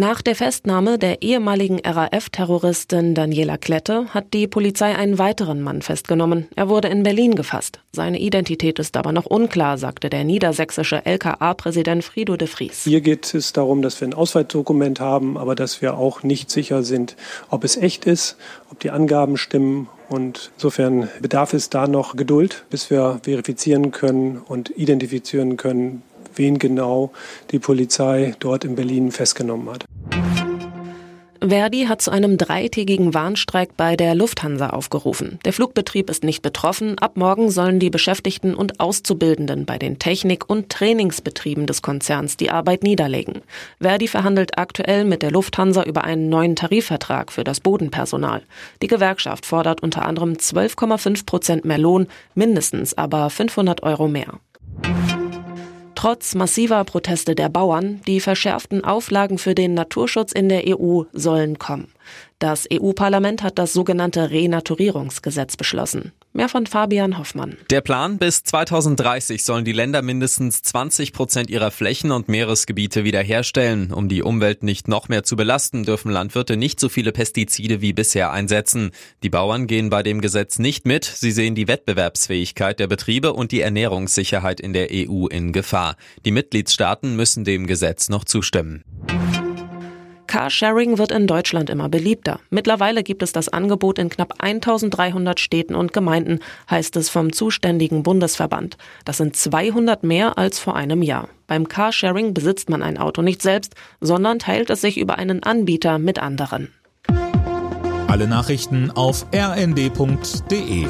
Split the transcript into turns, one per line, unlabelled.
Nach der Festnahme der ehemaligen RAF-Terroristin Daniela Klette hat die Polizei einen weiteren Mann festgenommen. Er wurde in Berlin gefasst. Seine Identität ist aber noch unklar, sagte der niedersächsische LKA-Präsident Frido de Vries.
Hier geht es darum, dass wir ein Ausweisdokument haben, aber dass wir auch nicht sicher sind, ob es echt ist, ob die Angaben stimmen und insofern bedarf es da noch Geduld, bis wir verifizieren können und identifizieren können, wen genau die Polizei dort in Berlin festgenommen hat.
Verdi hat zu einem dreitägigen Warnstreik bei der Lufthansa aufgerufen. Der Flugbetrieb ist nicht betroffen. Ab morgen sollen die Beschäftigten und Auszubildenden bei den Technik- und Trainingsbetrieben des Konzerns die Arbeit niederlegen. Verdi verhandelt aktuell mit der Lufthansa über einen neuen Tarifvertrag für das Bodenpersonal. Die Gewerkschaft fordert unter anderem 12,5 Prozent mehr Lohn, mindestens aber 500 Euro mehr. Trotz massiver Proteste der Bauern, die verschärften Auflagen für den Naturschutz in der EU sollen kommen. Das EU-Parlament hat das sogenannte Renaturierungsgesetz beschlossen. Mehr von Fabian Hoffmann.
Der Plan, bis 2030 sollen die Länder mindestens 20 Prozent ihrer Flächen und Meeresgebiete wiederherstellen. Um die Umwelt nicht noch mehr zu belasten, dürfen Landwirte nicht so viele Pestizide wie bisher einsetzen. Die Bauern gehen bei dem Gesetz nicht mit. Sie sehen die Wettbewerbsfähigkeit der Betriebe und die Ernährungssicherheit in der EU in Gefahr. Die Mitgliedstaaten müssen dem Gesetz noch zustimmen.
Carsharing wird in Deutschland immer beliebter. Mittlerweile gibt es das Angebot in knapp 1300 Städten und Gemeinden, heißt es vom zuständigen Bundesverband. Das sind 200 mehr als vor einem Jahr. Beim Carsharing besitzt man ein Auto nicht selbst, sondern teilt es sich über einen Anbieter mit anderen.
Alle Nachrichten auf rnd.de